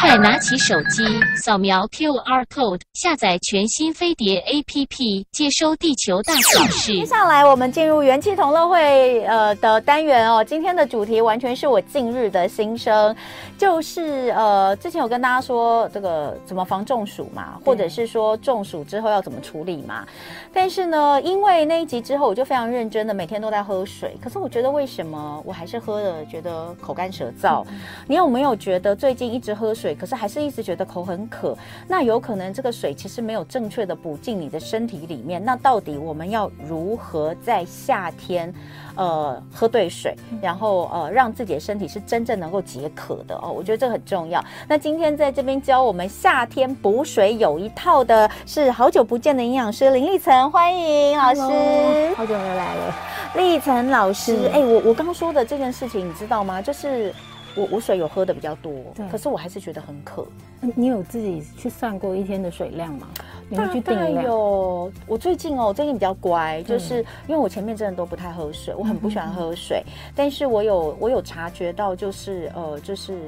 快拿起手机，扫描 QR code，下载全新飞碟 APP，接收地球大小事。接下来我们进入元气同乐会呃的单元哦。今天的主题完全是我近日的心声，就是呃之前有跟大家说这个怎么防中暑嘛，或者是说中暑之后要怎么处理嘛。但是呢，因为那一集之后，我就非常认真的每天都在喝水。可是我觉得为什么我还是喝了，觉得口干舌燥？嗯、你有没有觉得最近一直喝水，可是还是一直觉得口很渴？那有可能这个水其实没有正确的补进你的身体里面。那到底我们要如何在夏天，呃，喝对水，然后呃，让自己的身体是真正能够解渴的哦？我觉得这个很重要。那今天在这边教我们夏天补水有一套的是好久不见的营养师林立晨，欢迎老师，Hello, 好久没有来了，立晨老师。哎，我我刚刚说的这件事情你知道吗？就是。我我水有喝的比较多，可是我还是觉得很渴。你有自己去算过一天的水量吗？你会去定量？有。我最近哦，最近比较乖，就是因为我前面真的都不太喝水，我很不喜欢喝水。嗯、但是我有我有察觉到，就是呃，就是。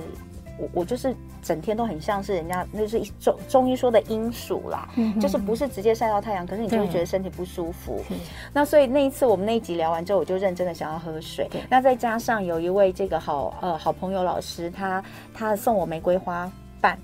我我就是整天都很像是人家，那是中中医说的阴暑啦，嗯，就是不是直接晒到太阳，可是你就会觉得身体不舒服。那所以那一次我们那一集聊完之后，我就认真的想要喝水。那再加上有一位这个好呃好朋友老师，他他送我玫瑰花瓣。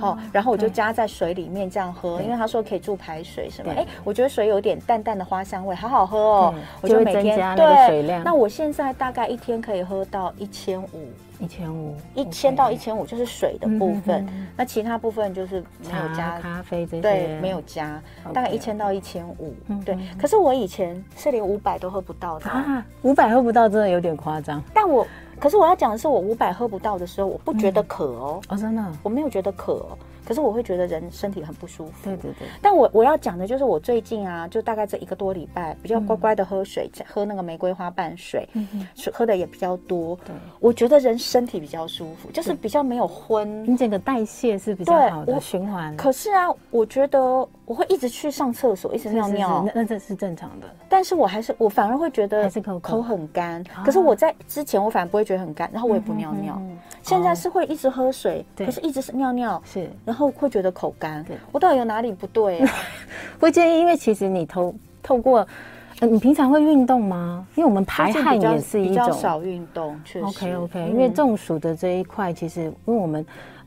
好、哦，然后我就加在水里面这样喝，因为他说可以助排水什么。哎，我觉得水有点淡淡的花香味，好好喝哦。我就每天加那个水量。那我现在大概一天可以喝到一千五，一千五，一千到一千五就是水的部分。嗯、哼哼，那其他部分就是没有加咖啡这些，对，没有加，大概一千到一千五。对，可是我以前是连五百都喝不到的啊，五百喝不到真的有点夸张。但我。可是我要讲的是，我五百喝不到的时候，我不觉得渴哦。嗯、哦，真的，我没有觉得渴哦。可是我会觉得人身体很不舒服。对对对。但我我要讲的就是，我最近啊，就大概这一个多礼拜，比较乖乖的喝水，嗯、喝那个玫瑰花瓣水，喝的也比较多。对。我觉得人身体比较舒服，就是比较没有昏。你整个代谢是比较好的循环。可是啊，我觉得我会一直去上厕所，一直尿尿，是是是，那那这是正常的。但是我还是我反而会觉得口口很干。可是我在之前我反而不会觉得很干，然后我也不尿尿。嗯嗯嗯、现在是会一直喝水，可是一直是尿尿，是，然后会觉得口。干，我到底有哪里不对啊？会建议，因为其实你透透过，呃，你平常会运动吗？因为我们排汗也是一种比较少运动，确实。OK OK，嗯，因为中暑的这一块，其实因为我们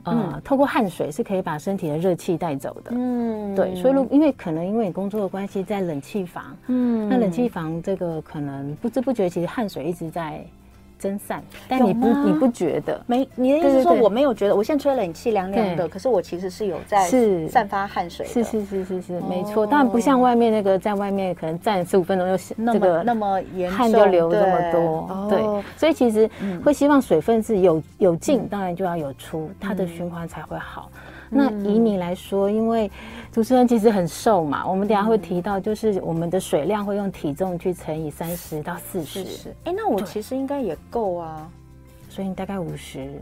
呃，嗯，透过汗水是可以把身体的热气带走的。嗯，对，所以如因为可能因为你工作的关系，在冷气房，嗯，那冷气房这个可能不知不觉，其实汗水一直在。蒸散，但你不你不觉得？没，你的意思是说我没有觉得？我现在吹冷气凉凉的，可是我其实是有在是散发汗水。是是是是是，没错。当然不像外面那个，在外面可能站十五分钟就这个那么严汗就流这么多。对，所以其实会希望水分是有有进，当然就要有出，它的循环才会好。那以你来说，因为主持人其实很瘦嘛，我们等下会提到，就是我们的水量会用体重去乘以三十到四十。哎，那我其实应该也够啊，所以你大概五十。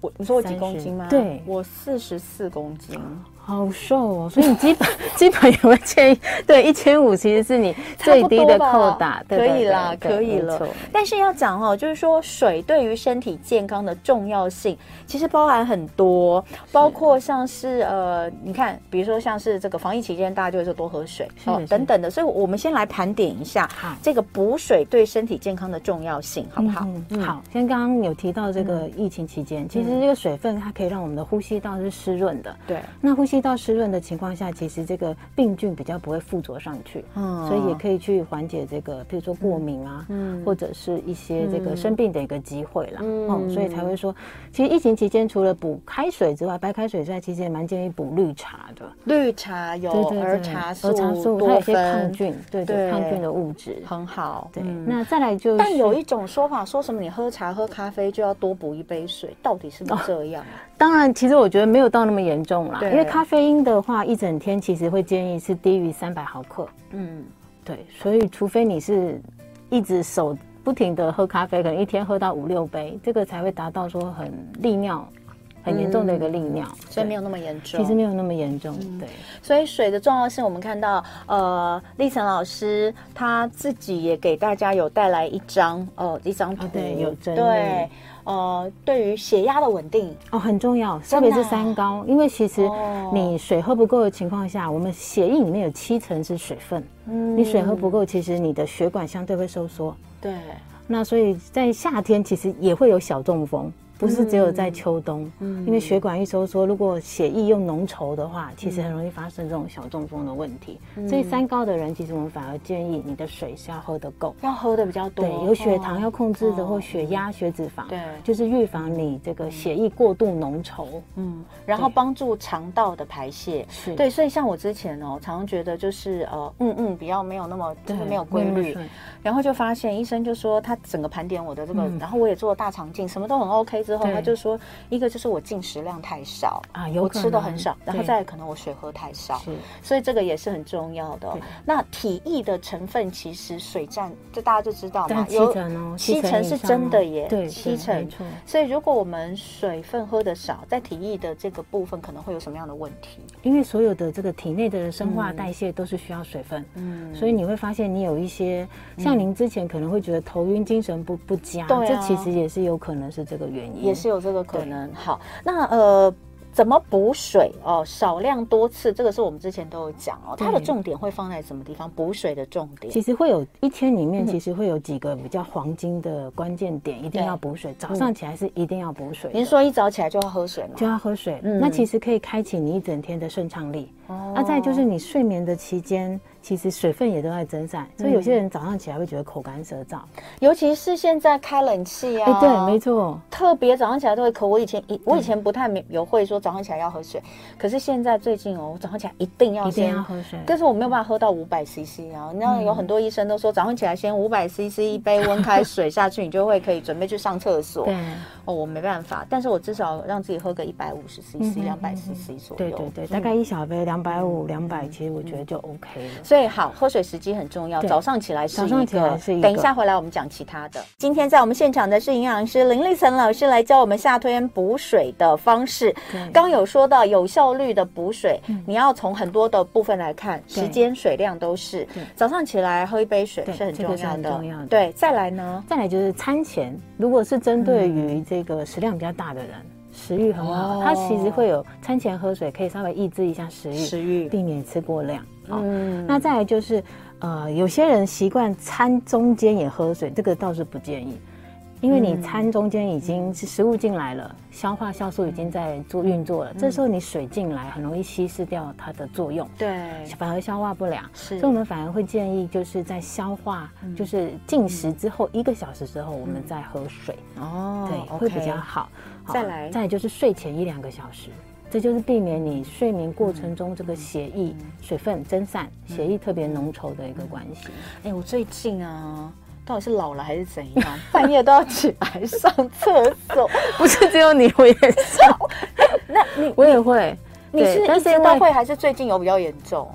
我你说我几公斤吗？对，我四十四公斤。好瘦哦，所以你基本 基本也会建议？对，一千五其实是你最低的扣打，对可以啦，可以了。但是要讲哦，就是说水对于身体健康的重要性，其实包含很多，包括像是呃，你看，比如说像是这个防疫期间，大家就会说多喝水哦等等的。所以我们先来盘点一下这个补水对身体健康的重要性，好不好？好，先刚刚有提到这个疫情期间，其实这个水分它可以让我们的呼吸道是湿润的，对，那呼吸。吸道湿润的情况下，其实这个病菌比较不会附着上去，嗯，所以也可以去缓解这个，比如说过敏啊，嗯，或者是一些这个生病的一个机会啦，嗯，所以才会说，其实疫情期间除了补开水之外，白开水之外，其实也蛮建议补绿茶的。绿茶有儿茶素，儿茶素它有些抗菌，对对，抗菌的物质很好。对，那再来就是，但有一种说法，说什么你喝茶喝咖啡就要多补一杯水，到底是不是这样？当然，其实我觉得没有到那么严重啦，因为咖啡因的话，一整天其实会建议是低于三百毫克。嗯，对，所以除非你是一直手不停的喝咖啡，可能一天喝到五六杯，这个才会达到说很利尿、很严重的一个利尿，所以没有那么严重。其实没有那么严重，对。所以水的重要性，我们看到，呃，立成老师他自己也给大家有带来一张，呃，一张图，对，有针。对。呃，对于血压的稳定哦很重要，特别是三高，因为其实你水喝不够的情况下，我们血液里面有七成是水分，嗯，你水喝不够，其实你的血管相对会收缩，对，那所以在夏天其实也会有小中风。不是只有在秋冬，嗯，因为血管一收缩，如果血液又浓稠的话，其实很容易发生这种小中风的问题。所以三高的人，其实我们反而建议你的水是要喝得够，要喝的比较多。对，有血糖要控制的，或血压、血脂肪，对，就是预防你这个血液过度浓稠。嗯，然后帮助肠道的排泄。是对，所以像我之前哦，常常觉得就是呃，嗯嗯，比较没有那么就是没有规律，然后就发现医生就说他整个盘点我的这个，然后我也做了大肠镜，什么都很 OK。之后他就说，一个就是我进食量太少啊，我吃的很少，然后再可能我水喝太少，是，所以这个也是很重要的。那体液的成分其实水占，这大家就知道嘛，有七成哦，七成是真的耶，对，七成。所以如果我们水分喝的少，在体液的这个部分可能会有什么样的问题？因为所有的这个体内的生化代谢都是需要水分，嗯，所以你会发现你有一些，像您之前可能会觉得头晕、精神不不佳，这其实也是有可能是这个原因。也是有这个可能。好，那呃。怎么补水哦？少量多次，这个是我们之前都有讲哦。它的重点会放在什么地方？补水的重点其实会有一天里面，其实会有几个比较黄金的关键点，一定要补水。早上起来是一定要补水。您说一早起来就要喝水吗？就要喝水。那其实可以开启你一整天的顺畅力。哦。那再就是你睡眠的期间，其实水分也都在增散，所以有些人早上起来会觉得口干舌燥，尤其是现在开冷气啊。哎，对，没错，特别早上起来都会渴。我以前我以前不太有会说早上起来要喝水，可是现在最近哦，我早上起来一定要先要喝水，但是我没有办法喝到五百 CC 啊。那有很多医生都说早上起来先五百 CC 一杯温开水下去，你就会可以准备去上厕所。对，哦，我没办法，但是我至少让自己喝个一百五十 CC、两百 CC 左右。对对对，大概一小杯两百五、两百，其实我觉得就 OK 了。最好喝水时机很重要，早上起来是一个。等一下回来我们讲其他的。今天在我们现场的是营养师林立岑老师来教我们夏天补水的方式。刚有说到有效率的补水，你要从很多的部分来看，时间、水量都是。早上起来喝一杯水是很重要的。对，再来呢？再来就是餐前，如果是针对于这个食量比较大的人，食欲很好，他其实会有餐前喝水，可以稍微抑制一下食欲，食欲避免吃过量。嗯，那再来就是，呃，有些人习惯餐中间也喝水，这个倒是不建议，因为你餐中间已经是食物进来了，消化酵素已经在做运作了，这时候你水进来很容易稀释掉它的作用，对，反而消化不良。是，所以我们反而会建议就是在消化，就是进食之后一个小时之后，我们再喝水。哦，对，会比较好。再来，再来就是睡前一两个小时。这就是避免你睡眠过程中这个血液水分蒸散、血液特别浓稠的一个关系。哎，我最近啊，到底是老了还是怎样？半夜都要起来上厕所，不是只有你，我也是。那你我也会，你是一直都会，还是最近有比较严重？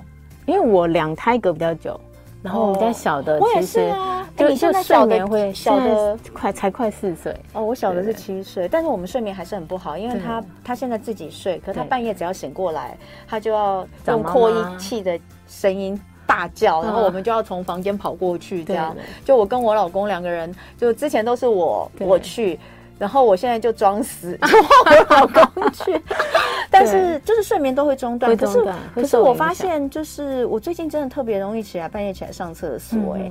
因为我两胎隔比较久。然后我们家小的，我也是啊。就你现在睡眠会小的快才快四岁哦，我小的是七岁，但是我们睡眠还是很不好，因为他他现在自己睡，可是他半夜只要醒过来，他就要用扩音器的声音大叫，然后我们就要从房间跑过去，这样。就我跟我老公两个人，就之前都是我我去。然后我现在就装死，就换我老公去，但是就是睡眠都会中断。可是可是我发现，就是我最近真的特别容易起来，半夜起来上厕所，哎。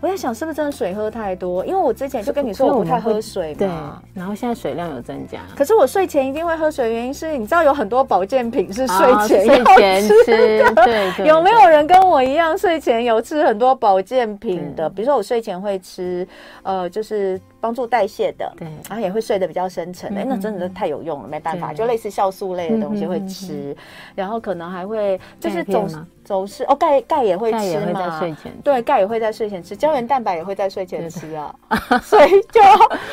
我在想是不是真的水喝太多？因为我之前就跟你说我不太喝水嘛，对。然后现在水量有增加。可是我睡前一定会喝水，原因是你知道有很多保健品是睡前要吃的。对，有没有人跟我一样睡前有吃很多保健品的？比如说我睡前会吃，呃，就是帮助代谢的，对，然后也会睡得比较深沉。哎，那真的是太有用了，没办法，就类似酵素类的东西会吃，然后可能还会就是总总是。哦，钙钙也会吃嘛？对，钙也会在睡前吃，胶原蛋白也会在睡前吃啊，所以就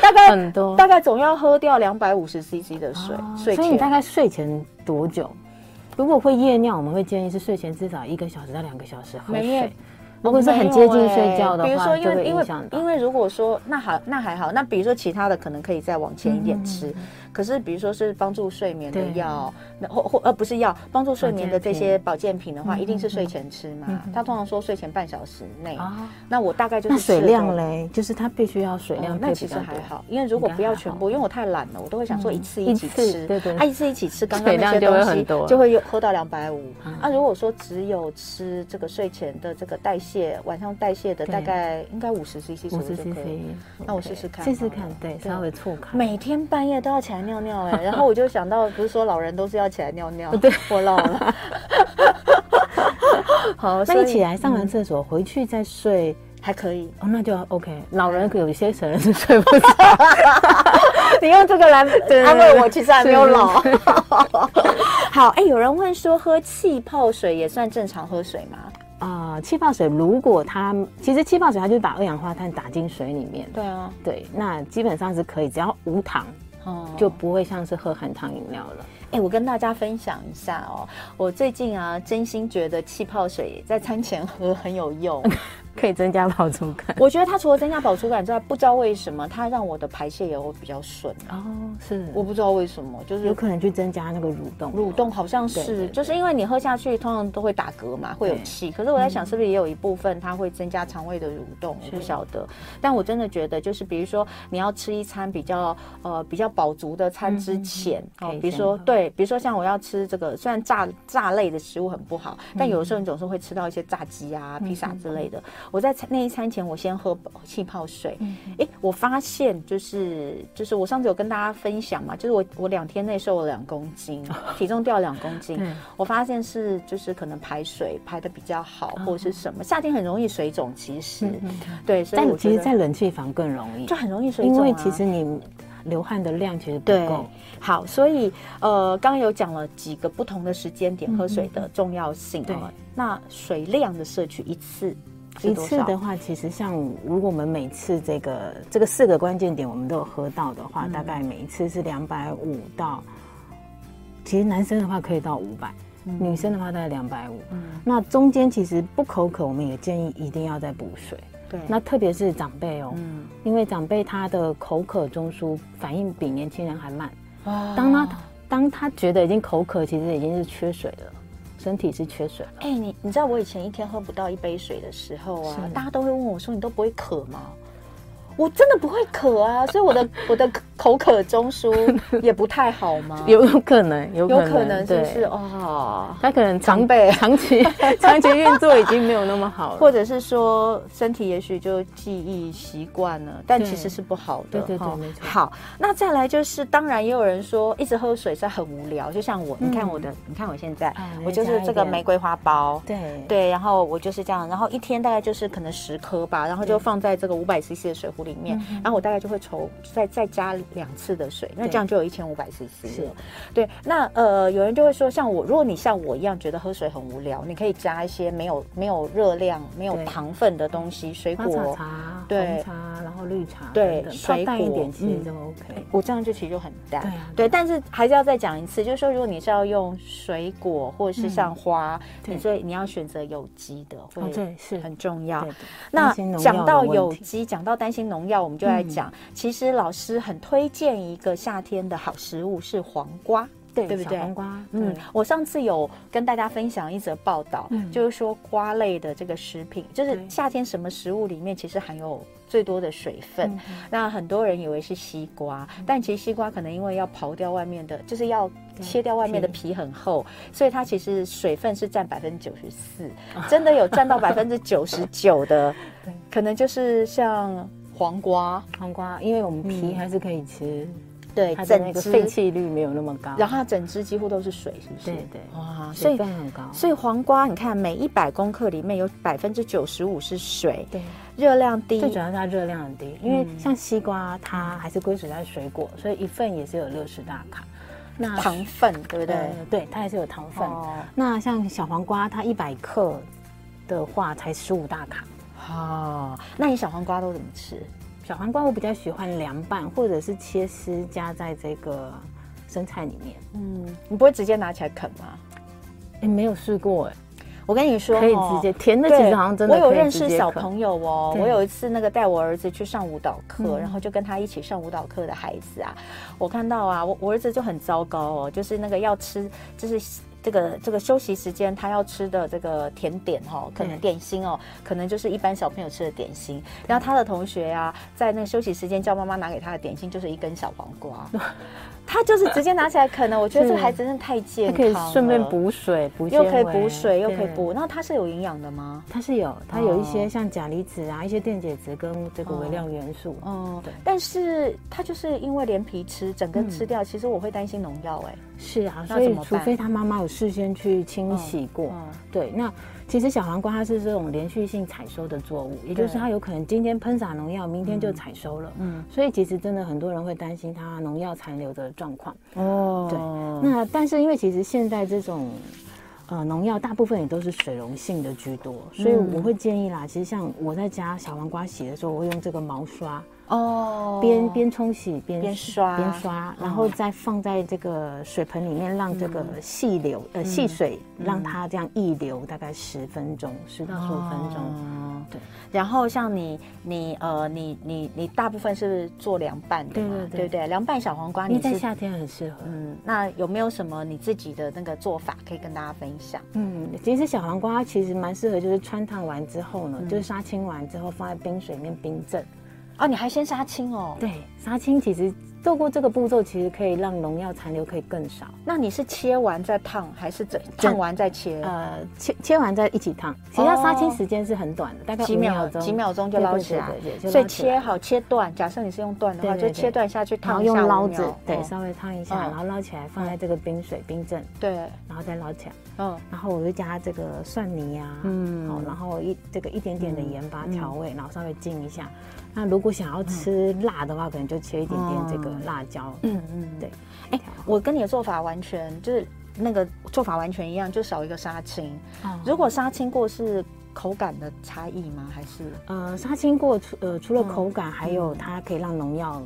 大概 很多，大概总要喝掉两百五十 CC 的水。睡前，所以你大概睡前多久？如果会夜尿，我们会建议是睡前至少一个小时到两个小时喝水。如果是很接近睡觉的话，比如说因为因为因为如果说那好那还好，那比如说其他的可能可以再往前一点吃。可是比如说是帮助睡眠的药，那或或呃不是药，帮助睡眠的这些保健品的话，一定是睡前吃嘛。他通常说睡前半小时内。那我大概就是水量嘞，就是他必须要水量。那其实还好，因为如果不要全部，因为我太懒了，我都会想说一次一起吃。对对。啊，一次一起吃，刚刚那些东西就会喝到两百五。啊，如果说只有吃这个睡前的这个代谢，晚上代谢的大概应该五十 CC 左右就可以。那我试试看，试试看，对，稍微错开。每天半夜都要起来尿尿哎，然后我就想到，不是说老人都是要起来尿尿，对，我老了。好，那你起来上完厕所回去再睡还可以哦，那就 OK。老人可有一些人是睡不着，你用这个来安慰我，其实还没有老。好，哎，有人问说，喝气泡水也算正常喝水吗？啊，气泡水如果它其实气泡水它就是把二氧化碳打进水里面，对啊，对，那基本上是可以，只要无糖，哦，就不会像是喝含糖饮料了。哎，我跟大家分享一下哦，我最近啊，真心觉得气泡水在餐前喝很有用。可以增加饱足感。我觉得它除了增加饱足感之外，不知道为什么它让我的排泄也会比较顺哦。是，我不知道为什么，就是有可能去增加那个蠕动。蠕动好像是，就是因为你喝下去通常都会打嗝嘛，会有气。可是我在想，是不是也有一部分它会增加肠胃的蠕动？我不晓得。但我真的觉得，就是比如说你要吃一餐比较呃比较饱足的餐之前哦，比如说对，比如说像我要吃这个，虽然炸炸类的食物很不好，但有的时候你总是会吃到一些炸鸡啊、披萨之类的。我在那一餐前，我先喝气泡水。哎、嗯欸，我发现就是就是我上次有跟大家分享嘛，就是我我两天内瘦了两公斤，体重掉两公斤。嗯、我发现是就是可能排水排的比较好，或者是什么。夏天很容易水肿，其实、嗯、对，所以我但其实，在冷气房更容易，就很容易水肿、啊。因为其实你流汗的量其实不够。好，所以呃，刚刚有讲了几个不同的时间点喝水的重要性啊。对那水量的摄取一次。一次的话，其实像如果我们每次这个这个四个关键点我们都有喝到的话，嗯、大概每一次是两百五到，其实男生的话可以到五百、嗯，女生的话大概两百五。那中间其实不口渴，我们也建议一定要再补水。对，那特别是长辈哦，嗯、因为长辈他的口渴中枢反应比年轻人还慢。哦、当他当他觉得已经口渴，其实已经是缺水了。身体是缺水。哎、欸，你你知道我以前一天喝不到一杯水的时候啊，大家都会问我说：“你都不会渴吗？”我真的不会渴啊，所以我的 我的口渴中枢 也不太好吗？有可能，有可能，是不是？哦，他可能长辈。长期长期运作已经没有那么好了，或者是说身体也许就记忆习惯了，但其实是不好的。对对对，没错。好，那再来就是，当然也有人说一直喝水是很无聊，就像我，你看我的，你看我现在，我就是这个玫瑰花苞，对。对，然后我就是这样，然后一天大概就是可能十颗吧，然后就放在这个五百 CC 的水壶里面，然后我大概就会抽再再加两次的水，那这样就有一千五百 CC 了。是，对。那呃，有人就会说，像我，如果你像我一样觉得喝水很无聊，你可以加一些没有没有热量、没有糖分的东西，水果茶、对红茶，然后绿茶，对，水果一点其实就 OK。我这样就其实就很淡。对啊，对。但是还是要再讲一次，就是说，如果你是要用水果或者是像花，你所以你要选择有机的，会是很重要。那讲到有机，讲到担心农药，我们就来讲，其实老师很推荐一个夏天的好食物是黄瓜，对对不对？黄瓜，嗯，我上次有跟大家分享一则报道，就是说瓜类的这个食品，就是夏天什么食物里面其实含有最多的水分。那很多人以为是西瓜，但其实西瓜可能因为要刨掉外面的，就是要切掉外面的皮很厚，所以它其实水分是占百分之九十四，真的有占到百分之九十九的，可能就是像。黄瓜，黄瓜，因为我们皮还是可以吃，嗯、对，它的那个废弃率没有那么高，然后它整只几乎都是水，是不是？对对，哇，水分很高。所以黄瓜，你看每一百公克里面有百分之九十五是水，对，热量低，最主要是它热量很低，因为像西瓜，它还是归属在水果，所以一份也是有六十大卡。那糖分对不对？呃、对，它还是有糖分。哦、那像小黄瓜，它一百克的话才十五大卡。哦，那你小黄瓜都怎么吃？小黄瓜我比较喜欢凉拌，或者是切丝加在这个生菜里面。嗯，你不会直接拿起来啃吗？哎，没有试过哎。我跟你说，可以直接甜的，其实好像真的。我有认识小朋友哦，我有一次那个带我儿子去上舞蹈课，然后就跟他一起上舞蹈课的孩子啊，我看到啊，我我儿子就很糟糕哦，就是那个要吃，就是这个这个休息时间他要吃的这个甜点哦，可能点心哦，可能就是一般小朋友吃的点心。然后他的同学啊，在那个休息时间叫妈妈拿给他的点心就是一根小黄瓜。他就是直接拿起来啃了，我觉得这个孩子真的太健康了，可以顺便补水，补又可以补水，又可以补。然后它是有营养的吗？它是有，它有一些像钾离子啊，一些电解质跟这个微量元素。哦，对。但是它就是因为连皮吃，整根吃掉，其实我会担心农药。哎，是啊，所以除非他妈妈有事先去清洗过。对，那。其实小黄瓜它是这种连续性采收的作物，也就是它有可能今天喷洒农药，明天就采收了。嗯，所以其实真的很多人会担心它农药残留的状况。哦，对。那但是因为其实现在这种呃农药大部分也都是水溶性的居多，所以我会建议啦，其实像我在家小黄瓜洗的时候，我会用这个毛刷。哦，边边冲洗边边刷边刷，然后再放在这个水盆里面，让这个细流呃细水让它这样溢流大概十分钟，十到十五分钟。对，然后像你你呃你你你大部分是做凉拌的嘛？对对对，凉拌小黄瓜，你在夏天很适合。嗯，那有没有什么你自己的那个做法可以跟大家分享？嗯，其实小黄瓜其实蛮适合，就是穿烫完之后呢，就是杀青完之后放在冰水里面冰镇。哦，你还先杀青哦？对，杀青其实。透过这个步骤，其实可以让农药残留可以更少。那你是切完再烫，还是整烫完再切？呃，切切完再一起烫。其实它杀青时间是很短的，大概几秒钟，几秒钟就捞起来。所以切好切断，假设你是用断的话，就切断下去烫一下，用捞子对稍微烫一下，然后捞起来放在这个冰水冰镇。对，然后再捞起来。嗯，然后我就加这个蒜泥呀，嗯，好，然后一这个一点点的盐巴调味，然后稍微浸一下。那如果想要吃辣的话，可能就切一点点这个辣椒。嗯嗯，对。哎，我跟你的做法完全就是那个做法完全一样，就少一个杀青。如果杀青过是口感的差异吗？还是呃，杀青过除呃除了口感，还有它可以让农药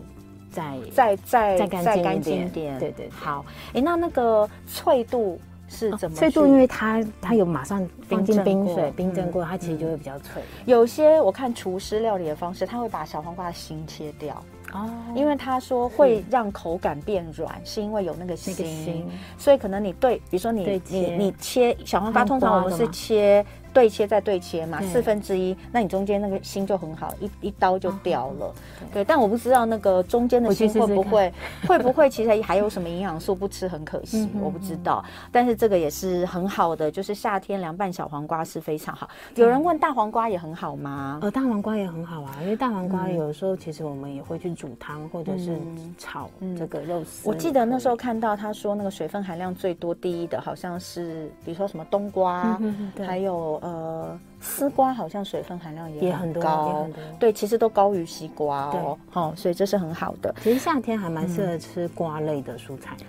再再再再干净一点。对对。好，哎，那那个脆度。是怎么？脆度，因为它它有马上放进冰水冰镇过，它其实就会比较脆。有些我看厨师料理的方式，他会把小黄瓜的心切掉哦，因为他说会让口感变软，是因为有那个心，所以可能你对，比如说你你你切小黄瓜，通常我们是切。对切再对切嘛，四分之一，那你中间那个心就很好，一一刀就掉了。对，但我不知道那个中间的心会不会 会不会其实还有什么营养素不吃很可惜，我不知道。但是这个也是很好的，就是夏天凉拌小黄瓜是非常好。有人问大黄瓜也很好吗？呃，大黄瓜也很好啊，因为大黄瓜有时候其实我们也会去煮汤或者是炒这个肉丝。我记得那时候看到他说那个水分含量最多第一的好像是，比如说什么冬瓜，还有。呃，丝瓜好像水分含量也很高，很多对，其实都高于西瓜哦，好、哦，所以这是很好的。其实夏天还蛮适合吃瓜类的蔬菜。嗯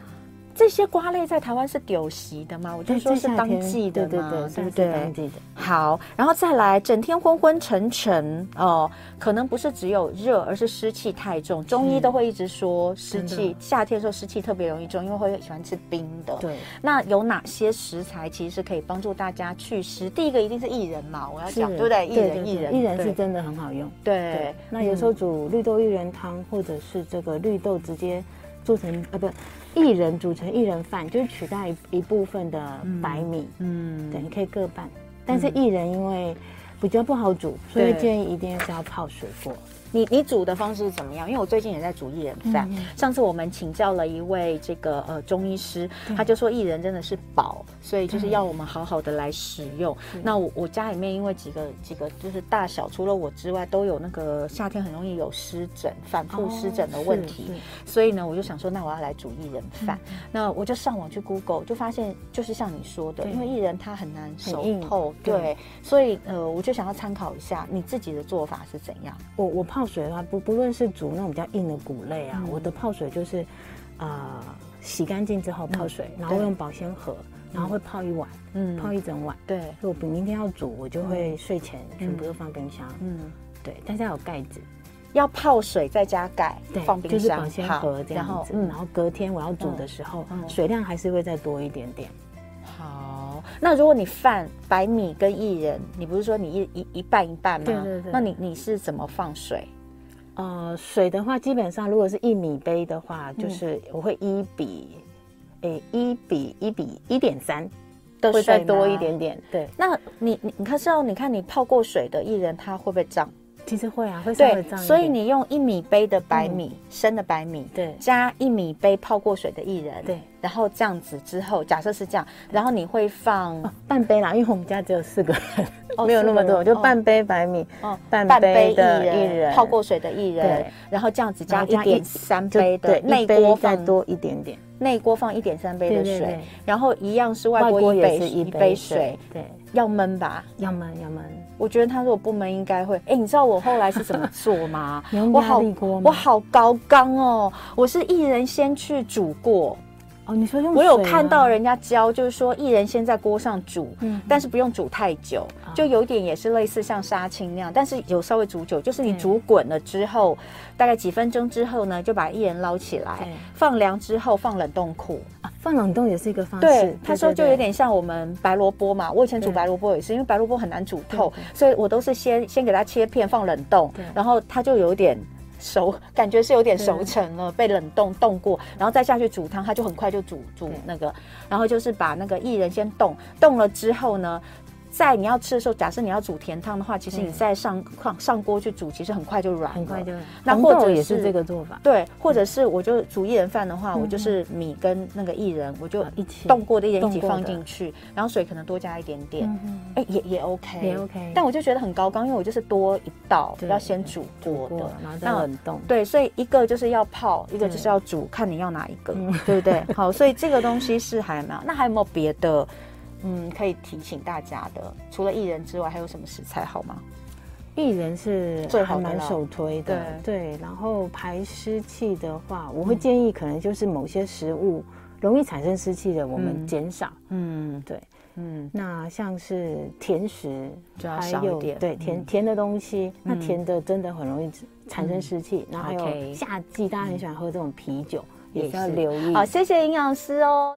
这些瓜类在台湾是丢席的吗？我就说是当季的嘛，对不对？当季的。好，然后再来，整天昏昏沉沉哦，可能不是只有热，而是湿气太重。中医都会一直说湿气，夏天的时候湿气特别容易重，因为会喜欢吃冰的。对。那有哪些食材其实是可以帮助大家去湿？第一个一定是薏仁嘛，我要讲，对不对？薏仁，薏仁，薏仁是真的很好用。对。那有时候煮绿豆薏仁汤，或者是这个绿豆直接做成啊不。薏仁煮成薏仁饭，就是取代一部分的白米，嗯，对，你可以各半。但是薏仁因为比较不好煮，所以建议一定是要泡水过。你你煮的方式是怎么样？因为我最近也在煮薏仁饭。嗯、上次我们请教了一位这个呃中医师，他就说薏仁真的是宝，所以就是要我们好好的来使用。那我我家里面因为几个几个就是大小，除了我之外都有那个夏天很容易有湿疹、反复湿疹的问题，哦、所以呢我就想说，那我要来煮薏仁饭。嗯、那我就上网去 Google，就发现就是像你说的，因为薏仁它很难熟透，对，对，所以呃我就想要参考一下你自己的做法是怎样。我我泡水的话，不不论是煮那种比较硬的谷类啊，嗯、我的泡水就是，呃，洗干净之后泡水，嗯、然后用保鲜盒，嗯、然后会泡一晚，嗯，泡一整晚。对，所以我明天要煮，我就会睡前全部都放冰箱。嗯，对，但是要有盖子，要泡水再加盖，对，放冰箱，就是保鲜盒这样子。嗯，然后隔天我要煮的时候，嗯、水量还是会再多一点点。好。那如果你饭白米跟薏仁，你不是说你一一一半一半吗？对对对。那你你是怎么放水？呃，水的话，基本上如果是一米杯的话，就是我会一比，诶，一比一比一点三，会再多一点点。对。那你你你看，是要你看你泡过水的薏仁，它会不会胀？其实会啊，会稍微脏。所以你用一米杯的白米，生的白米，对，加一米杯泡过水的薏仁，对，然后这样子之后，假设是这样，然后你会放半杯啦，因为我们家只有四个人，没有那么多，就半杯白米，哦半杯的薏仁，泡过水的薏仁，然后这样子加一点三杯的内锅再多一点点，内锅放一点三杯的水，然后一样是外锅也是一杯水，对，要焖吧，要焖要焖。我觉得他如果不闷，应该会。哎，你知道我后来是怎么做吗？我好我好高刚哦！我是一人先去煮过。哦，你说用我有看到人家教，就是说薏仁先在锅上煮，嗯，但是不用煮太久，就有点也是类似像杀青那样，但是有稍微煮久，就是你煮滚了之后，大概几分钟之后呢，就把薏仁捞起来，放凉之后放冷冻库。放冷冻也是一个方式。对，他说就有点像我们白萝卜嘛。我以前煮白萝卜也是，因为白萝卜很难煮透，所以我都是先先给它切片放冷冻，然后它就有点熟，感觉是有点熟成了，被冷冻冻过，然后再下去煮汤，它就很快就煮煮那个，然后就是把那个薏仁先冻，冻了之后呢。在你要吃的时候，假设你要煮甜汤的话，其实你再上上上锅去煮，其实很快就软，很快就。那或者也是这个做法，对，或者是我就煮薏仁饭的话，我就是米跟那个薏仁，我就一起。冻过的薏仁一起放进去，然后水可能多加一点点，哎，也也 OK，也 OK。但我就觉得很高刚，因为我就是多一道要先煮过的，然后再冷冻。对，所以一个就是要泡，一个就是要煮，看你要哪一个，对不对？好，所以这个东西是还蛮，那还有没有别的？嗯，可以提醒大家的，除了薏仁之外，还有什么食材好吗？薏仁是最还蛮首推的，对，对。然后排湿气的话，我会建议可能就是某些食物容易产生湿气的，我们减少。嗯，对，嗯。那像是甜食就要少一点，对，甜甜的东西，那甜的真的很容易产生湿气。然后还有夏季大家很喜欢喝这种啤酒，也是要留意。好，谢谢营养师哦。